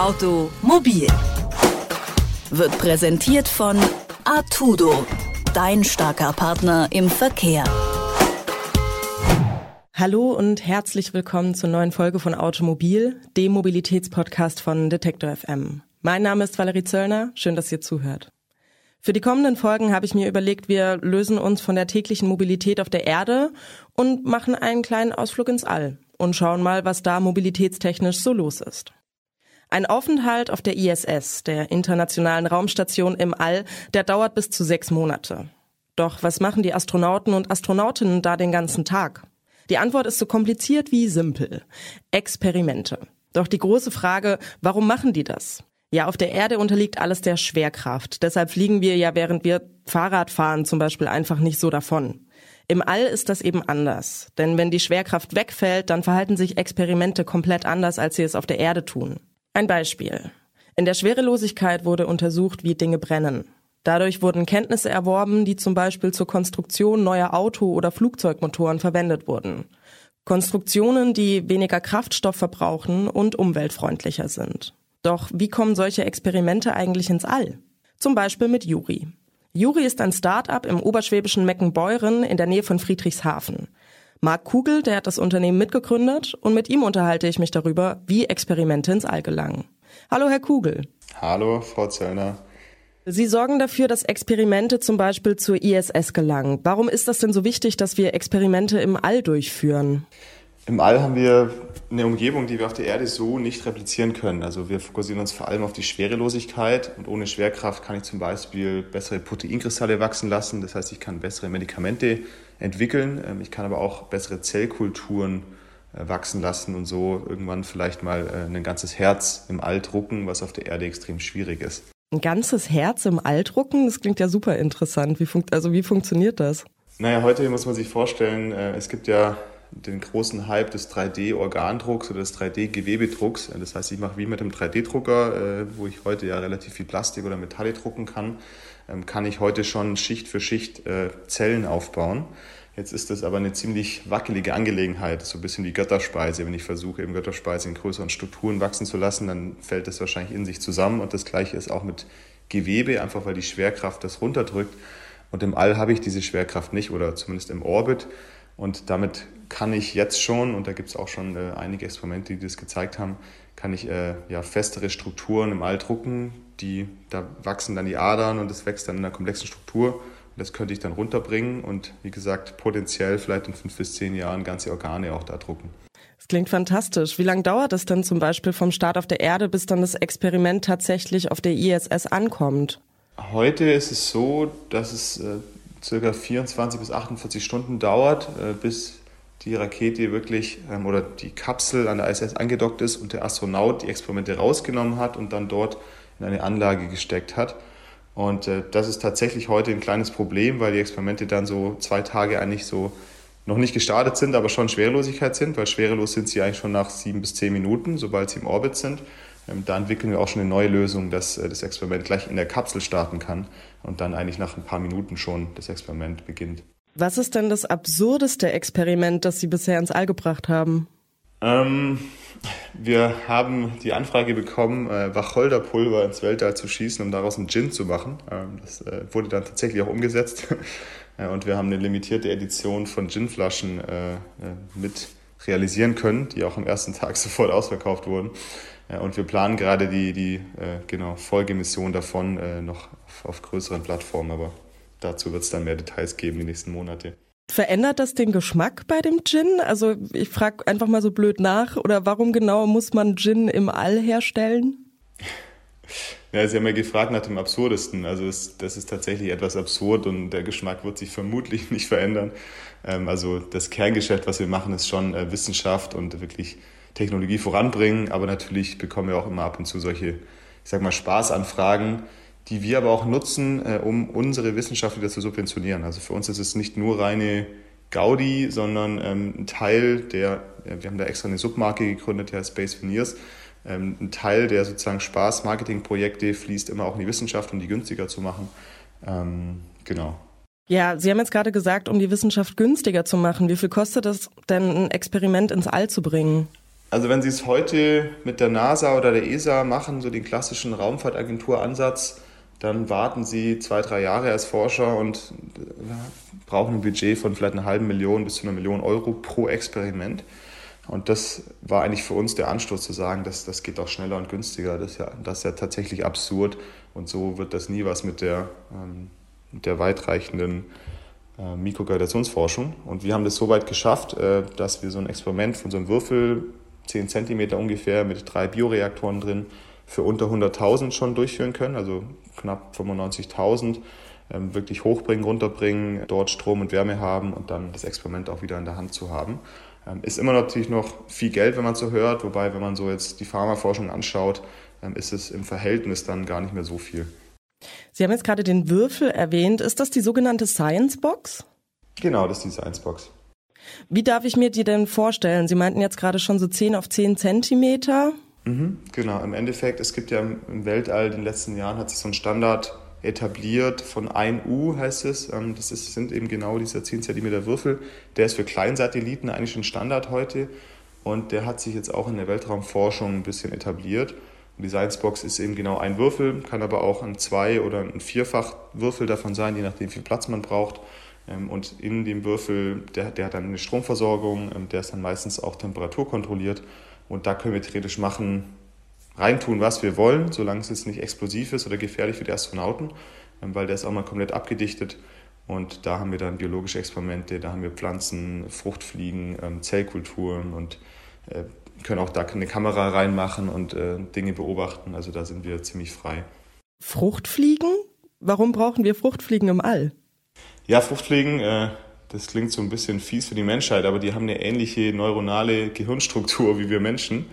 Automobil wird präsentiert von Artudo, dein starker Partner im Verkehr. Hallo und herzlich willkommen zur neuen Folge von Automobil, dem Mobilitätspodcast von Detektor FM. Mein Name ist Valerie Zöllner, schön, dass ihr zuhört. Für die kommenden Folgen habe ich mir überlegt, wir lösen uns von der täglichen Mobilität auf der Erde und machen einen kleinen Ausflug ins All und schauen mal, was da mobilitätstechnisch so los ist. Ein Aufenthalt auf der ISS, der Internationalen Raumstation im All, der dauert bis zu sechs Monate. Doch was machen die Astronauten und Astronautinnen da den ganzen Tag? Die Antwort ist so kompliziert wie simpel. Experimente. Doch die große Frage, warum machen die das? Ja, auf der Erde unterliegt alles der Schwerkraft. Deshalb fliegen wir ja, während wir Fahrrad fahren, zum Beispiel einfach nicht so davon. Im All ist das eben anders. Denn wenn die Schwerkraft wegfällt, dann verhalten sich Experimente komplett anders, als sie es auf der Erde tun. Ein Beispiel. In der Schwerelosigkeit wurde untersucht, wie Dinge brennen. Dadurch wurden Kenntnisse erworben, die zum Beispiel zur Konstruktion neuer Auto- oder Flugzeugmotoren verwendet wurden. Konstruktionen, die weniger Kraftstoff verbrauchen und umweltfreundlicher sind. Doch wie kommen solche Experimente eigentlich ins All? Zum Beispiel mit Juri. Juri ist ein Start-up im oberschwäbischen Meckenbeuren in der Nähe von Friedrichshafen. Marc Kugel, der hat das Unternehmen mitgegründet und mit ihm unterhalte ich mich darüber, wie Experimente ins All gelangen. Hallo, Herr Kugel. Hallo, Frau Zöllner. Sie sorgen dafür, dass Experimente zum Beispiel zur ISS gelangen. Warum ist das denn so wichtig, dass wir Experimente im All durchführen? Im All haben wir eine Umgebung, die wir auf der Erde so nicht replizieren können. Also wir fokussieren uns vor allem auf die Schwerelosigkeit und ohne Schwerkraft kann ich zum Beispiel bessere Proteinkristalle wachsen lassen. Das heißt, ich kann bessere Medikamente entwickeln. Ähm, ich kann aber auch bessere Zellkulturen äh, wachsen lassen und so irgendwann vielleicht mal äh, ein ganzes Herz im All drucken, was auf der Erde extrem schwierig ist. Ein ganzes Herz im All drucken? Das klingt ja super interessant. Wie funkt, also wie funktioniert das? Naja, heute muss man sich vorstellen, äh, es gibt ja den großen Hype des 3D-Organdrucks oder des 3D-Gewebedrucks. Das heißt, ich mache wie mit dem 3D-Drucker, äh, wo ich heute ja relativ viel Plastik oder Metalle drucken kann, ähm, kann ich heute schon Schicht für Schicht äh, Zellen aufbauen. Jetzt ist das aber eine ziemlich wackelige Angelegenheit, so ein bisschen wie Götterspeise. Wenn ich versuche, eben Götterspeise in größeren Strukturen wachsen zu lassen, dann fällt das wahrscheinlich in sich zusammen. Und das Gleiche ist auch mit Gewebe, einfach weil die Schwerkraft das runterdrückt. Und im All habe ich diese Schwerkraft nicht oder zumindest im Orbit. Und damit kann ich jetzt schon, und da gibt es auch schon äh, einige Experimente, die das gezeigt haben, kann ich äh, ja, festere Strukturen im All drucken. Die, da wachsen dann die Adern und es wächst dann in einer komplexen Struktur. Und das könnte ich dann runterbringen und wie gesagt, potenziell vielleicht in fünf bis zehn Jahren ganze Organe auch da drucken. Das klingt fantastisch. Wie lange dauert es denn zum Beispiel vom Start auf der Erde, bis dann das Experiment tatsächlich auf der ISS ankommt? Heute ist es so, dass es äh, circa 24 bis 48 Stunden dauert, äh, bis die Rakete wirklich ähm, oder die Kapsel an der ISS angedockt ist und der Astronaut die Experimente rausgenommen hat und dann dort in eine Anlage gesteckt hat. Und äh, das ist tatsächlich heute ein kleines Problem, weil die Experimente dann so zwei Tage eigentlich so noch nicht gestartet sind, aber schon Schwerelosigkeit sind, weil schwerelos sind sie eigentlich schon nach sieben bis zehn Minuten, sobald sie im Orbit sind. Ähm, da entwickeln wir auch schon eine neue Lösung, dass äh, das Experiment gleich in der Kapsel starten kann und dann eigentlich nach ein paar Minuten schon das Experiment beginnt. Was ist denn das absurdeste Experiment, das Sie bisher ins All gebracht haben? Ähm, wir haben die Anfrage bekommen, äh, Wacholderpulver ins Weltall zu schießen, um daraus einen Gin zu machen. Ähm, das äh, wurde dann tatsächlich auch umgesetzt. äh, und wir haben eine limitierte Edition von Ginflaschen äh, mit realisieren können, die auch am ersten Tag sofort ausverkauft wurden. Und wir planen gerade die, die äh, genau, Folgemission davon äh, noch auf, auf größeren Plattformen, aber dazu wird es dann mehr Details geben die nächsten Monate. Verändert das den Geschmack bei dem Gin? Also ich frage einfach mal so blöd nach, oder warum genau muss man Gin im All herstellen? Ja, Sie haben ja gefragt nach dem Absurdesten. Also es, das ist tatsächlich etwas absurd und der Geschmack wird sich vermutlich nicht verändern. Ähm, also das Kerngeschäft, was wir machen, ist schon äh, Wissenschaft und wirklich Technologie voranbringen, aber natürlich bekommen wir auch immer ab und zu solche, ich sag mal, Spaßanfragen, die wir aber auch nutzen, äh, um unsere Wissenschaft wieder zu subventionieren. Also für uns ist es nicht nur reine Gaudi, sondern ähm, ein Teil der, ja, wir haben da extra eine Submarke gegründet, heißt Space Veneers. Ähm, ein Teil der sozusagen Spaß-Marketing-Projekte fließt immer auch in die Wissenschaft, um die günstiger zu machen. Ähm, genau. Ja, Sie haben jetzt gerade gesagt, um die Wissenschaft günstiger zu machen. Wie viel kostet es denn, ein Experiment ins All zu bringen? Also wenn Sie es heute mit der NASA oder der ESA machen, so den klassischen Raumfahrtagentur-Ansatz, dann warten Sie zwei, drei Jahre als Forscher und äh, brauchen ein Budget von vielleicht einer halben Million bis zu einer Million Euro pro Experiment. Und das war eigentlich für uns der Anstoß zu sagen, dass das geht auch schneller und günstiger. Das ist ja, das ist ja tatsächlich absurd. Und so wird das nie was mit der, ähm, mit der weitreichenden äh, Mikrogravitationsforschung. Und wir haben das so weit geschafft, äh, dass wir so ein Experiment von so einem Würfel, 10 cm ungefähr, mit drei Bioreaktoren drin, für unter 100.000 schon durchführen können, also knapp 95.000, ähm, wirklich hochbringen, runterbringen, dort Strom und Wärme haben und dann das Experiment auch wieder in der Hand zu haben. Ähm, ist immer natürlich noch viel Geld, wenn man so hört, wobei, wenn man so jetzt die Pharmaforschung anschaut, ähm, ist es im Verhältnis dann gar nicht mehr so viel. Sie haben jetzt gerade den Würfel erwähnt. Ist das die sogenannte Science Box? Genau, das ist die Science Box. Wie darf ich mir die denn vorstellen? Sie meinten jetzt gerade schon so 10 auf 10 Zentimeter. Mhm, genau, im Endeffekt, es gibt ja im Weltall, in den letzten Jahren hat sich so ein Standard etabliert von 1 U, heißt es. Ähm, das ist, sind eben genau dieser 10 cm Würfel. Der ist für Kleinsatelliten eigentlich schon Standard heute und der hat sich jetzt auch in der Weltraumforschung ein bisschen etabliert. Die Sciencebox ist eben genau ein Würfel, kann aber auch ein Zwei- oder ein Vierfach-Würfel davon sein, je nachdem, wie viel Platz man braucht. Ähm, und in dem Würfel, der, der hat dann eine Stromversorgung, ähm, der ist dann meistens auch temperaturkontrolliert. Und da können wir theoretisch machen, reintun, was wir wollen, solange es jetzt nicht explosiv ist oder gefährlich für die Astronauten, ähm, weil der ist auch mal komplett abgedichtet. Und da haben wir dann biologische Experimente, da haben wir Pflanzen, Fruchtfliegen, Zellkulturen und äh, können auch da eine Kamera reinmachen und äh, Dinge beobachten. Also da sind wir ziemlich frei. Fruchtfliegen? Warum brauchen wir Fruchtfliegen im All? Ja, Fruchtfliegen, äh, das klingt so ein bisschen fies für die Menschheit, aber die haben eine ähnliche neuronale Gehirnstruktur wie wir Menschen.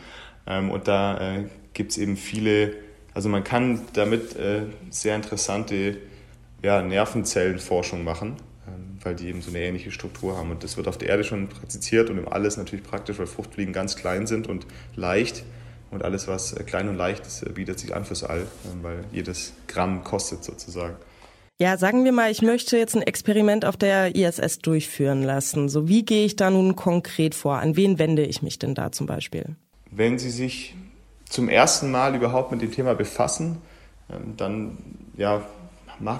Ähm, und da gibt es eben viele, also man kann damit äh, sehr interessante Nervenzellenforschung machen, ähm, weil die eben so eine ähnliche Struktur haben. Und das wird auf der Erde schon praktiziert und im Alles natürlich praktisch, weil Fruchtfliegen ganz klein sind und leicht. Und alles, was äh, klein und leicht ist, äh, bietet sich an fürs All, äh, weil jedes Gramm kostet sozusagen. Ja, sagen wir mal, ich möchte jetzt ein Experiment auf der ISS durchführen lassen. So, wie gehe ich da nun konkret vor? An wen wende ich mich denn da zum Beispiel? Wenn Sie sich zum ersten Mal überhaupt mit dem Thema befassen, ähm, dann ja,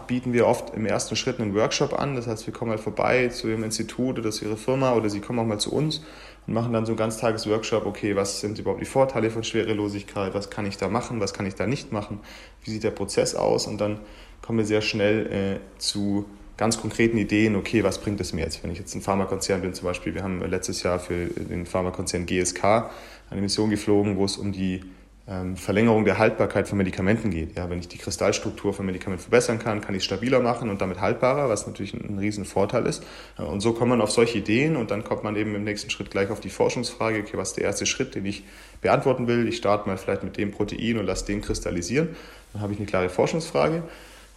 bieten wir oft im ersten Schritt einen Workshop an. Das heißt, wir kommen halt vorbei zu Ihrem Institut oder zu Ihrer Firma oder Sie kommen auch mal zu uns und machen dann so einen Ganztages-Workshop. Okay, was sind überhaupt die Vorteile von Schwerelosigkeit? Was kann ich da machen? Was kann ich da nicht machen? Wie sieht der Prozess aus? Und dann kommen wir sehr schnell äh, zu ganz konkreten Ideen, okay, was bringt es mir jetzt? Wenn ich jetzt ein Pharmakonzern bin zum Beispiel, wir haben letztes Jahr für den Pharmakonzern GSK eine Mission geflogen, wo es um die ähm, Verlängerung der Haltbarkeit von Medikamenten geht. Ja, wenn ich die Kristallstruktur von Medikamenten verbessern kann, kann ich es stabiler machen und damit haltbarer, was natürlich ein, ein riesen ist. Und so kommt man auf solche Ideen und dann kommt man eben im nächsten Schritt gleich auf die Forschungsfrage, okay, was ist der erste Schritt, den ich beantworten will? Ich starte mal vielleicht mit dem Protein und lasse den kristallisieren. Dann habe ich eine klare Forschungsfrage.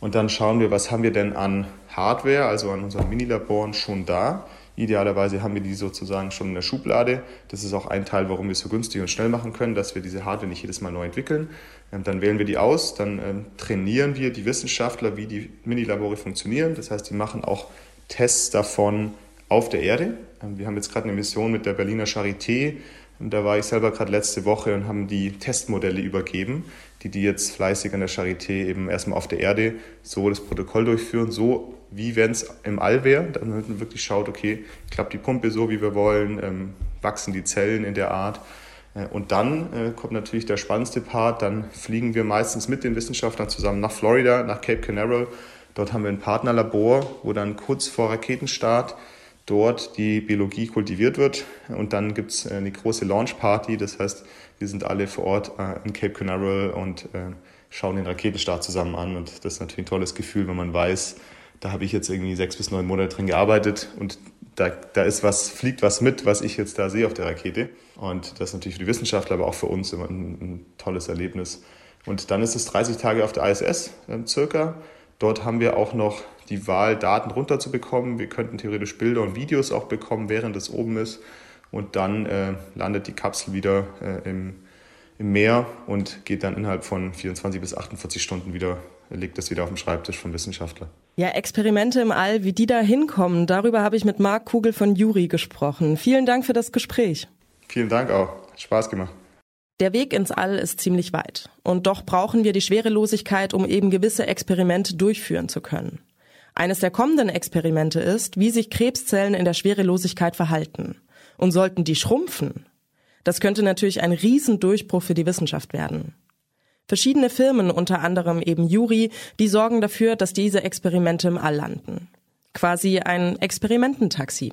Und dann schauen wir, was haben wir denn an Hardware, also an unseren Minilaboren schon da Idealerweise haben wir die sozusagen schon in der Schublade. Das ist auch ein Teil, warum wir es so günstig und schnell machen können, dass wir diese Hardware nicht jedes Mal neu entwickeln. Ähm, dann wählen wir die aus, dann ähm, trainieren wir die Wissenschaftler, wie die Minilabore funktionieren. Das heißt, die machen auch Tests davon auf der Erde. Ähm, wir haben jetzt gerade eine Mission mit der Berliner Charité. Da war ich selber gerade letzte Woche und haben die Testmodelle übergeben, die die jetzt fleißig an der Charité eben erstmal auf der Erde so das Protokoll durchführen, so wie wenn es im All wäre, damit man wirklich schaut, okay, klappt die Pumpe so, wie wir wollen, ähm, wachsen die Zellen in der Art. Äh, und dann äh, kommt natürlich der spannendste Part, dann fliegen wir meistens mit den Wissenschaftlern zusammen nach Florida, nach Cape Canaveral. Dort haben wir ein Partnerlabor, wo dann kurz vor Raketenstart dort die Biologie kultiviert wird. Und dann gibt es äh, eine große Launch-Party, das heißt, wir sind alle vor Ort äh, in Cape Canaveral und äh, schauen den Raketenstart zusammen an. Und das ist natürlich ein tolles Gefühl, wenn man weiß, da habe ich jetzt irgendwie sechs bis neun Monate drin gearbeitet und da, da ist was, fliegt was mit, was ich jetzt da sehe auf der Rakete. Und das ist natürlich für die Wissenschaftler, aber auch für uns immer ein, ein tolles Erlebnis. Und dann ist es 30 Tage auf der ISS äh, circa. Dort haben wir auch noch die Wahl, Daten runterzubekommen. Wir könnten theoretisch Bilder und Videos auch bekommen, während es oben ist. Und dann äh, landet die Kapsel wieder äh, im, im Meer und geht dann innerhalb von 24 bis 48 Stunden wieder liegt das wieder auf dem Schreibtisch vom Wissenschaftler. Ja, Experimente im All, wie die da hinkommen, darüber habe ich mit Marc Kugel von Juri gesprochen. Vielen Dank für das Gespräch. Vielen Dank auch. Spaß gemacht. Der Weg ins All ist ziemlich weit. Und doch brauchen wir die Schwerelosigkeit, um eben gewisse Experimente durchführen zu können. Eines der kommenden Experimente ist, wie sich Krebszellen in der Schwerelosigkeit verhalten. Und sollten die schrumpfen, das könnte natürlich ein Riesendurchbruch für die Wissenschaft werden. Verschiedene Firmen, unter anderem eben Juri, die sorgen dafür, dass diese Experimente im All landen. Quasi ein Experimententaxi.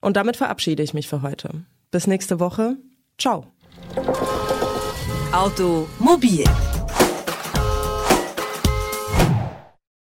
Und damit verabschiede ich mich für heute. Bis nächste Woche. Ciao. Automobil